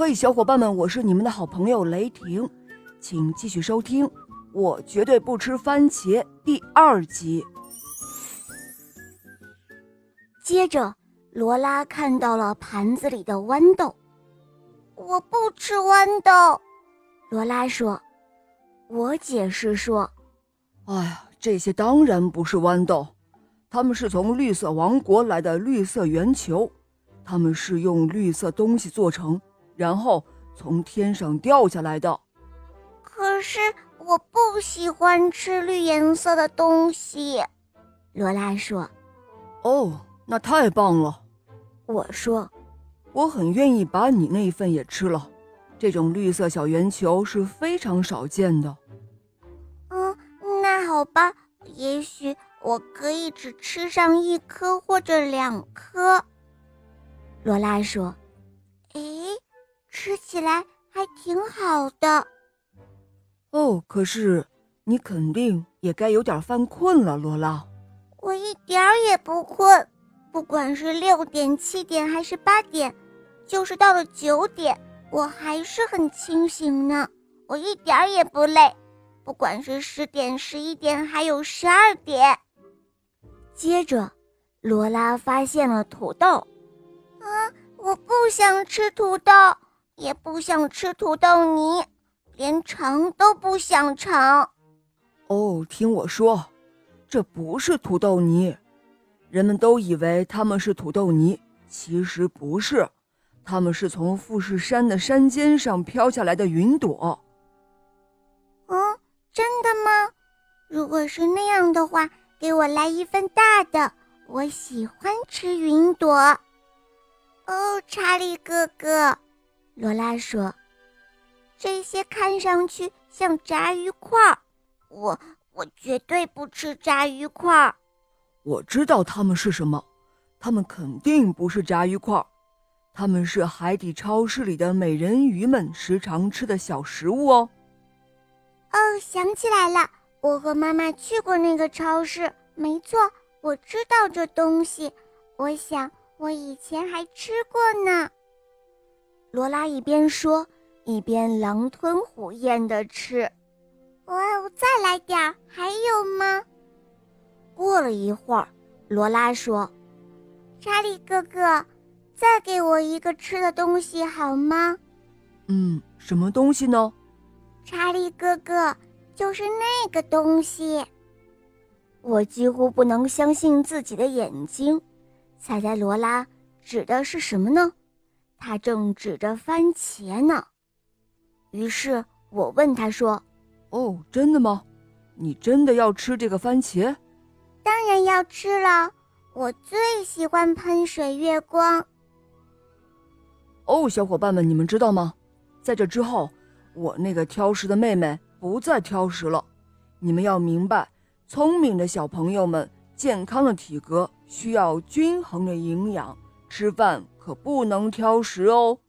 嘿，小伙伴们，我是你们的好朋友雷霆，请继续收听《我绝对不吃番茄》第二集。接着，罗拉看到了盘子里的豌豆。我不吃豌豆，罗拉说。我解释说：“哎呀，这些当然不是豌豆，它们是从绿色王国来的绿色圆球，它们是用绿色东西做成，然后从天上掉下来的。可是我不喜欢吃绿颜色的东西。”罗拉说。“哦，那太棒了。”我说，“我很愿意把你那一份也吃了。这种绿色小圆球是非常少见的。”嗯，那好吧，也许我可以只吃上一颗或者两颗。罗拉说：“哎，吃起来还挺好的。”哦，可是你肯定也该有点犯困了，罗拉。我一点儿也不困，不管是六点、七点还是八点，就是到了九点，我还是很清醒呢，我一点儿也不累。不管是十点、十一点，还有十二点。接着，罗拉发现了土豆。啊，我不想吃土豆，也不想吃土豆泥，连尝都不想尝。哦，听我说，这不是土豆泥。人们都以为它们是土豆泥，其实不是，它们是从富士山的山尖上飘下来的云朵。嗯真的吗？如果是那样的话，给我来一份大的。我喜欢吃云朵。哦，查理哥哥，罗拉说：“这些看上去像炸鱼块儿，我我绝对不吃炸鱼块儿。”我知道它们是什么，它们肯定不是炸鱼块儿，它们是海底超市里的美人鱼们时常吃的小食物哦。哦，想起来了，我和妈妈去过那个超市。没错，我知道这东西。我想我以前还吃过呢。罗拉一边说，一边狼吞虎咽地吃。哇哦，再来点儿，还有吗？过了一会儿，罗拉说：“查理哥哥，再给我一个吃的东西好吗？”嗯，什么东西呢？查理哥哥，就是那个东西。我几乎不能相信自己的眼睛。猜猜罗拉指的是什么呢？他正指着番茄呢。于是我问他说：“哦，真的吗？你真的要吃这个番茄？”“当然要吃了，我最喜欢喷水月光。”哦，小伙伴们，你们知道吗？在这之后。我那个挑食的妹妹不再挑食了。你们要明白，聪明的小朋友们，健康的体格需要均衡的营养，吃饭可不能挑食哦。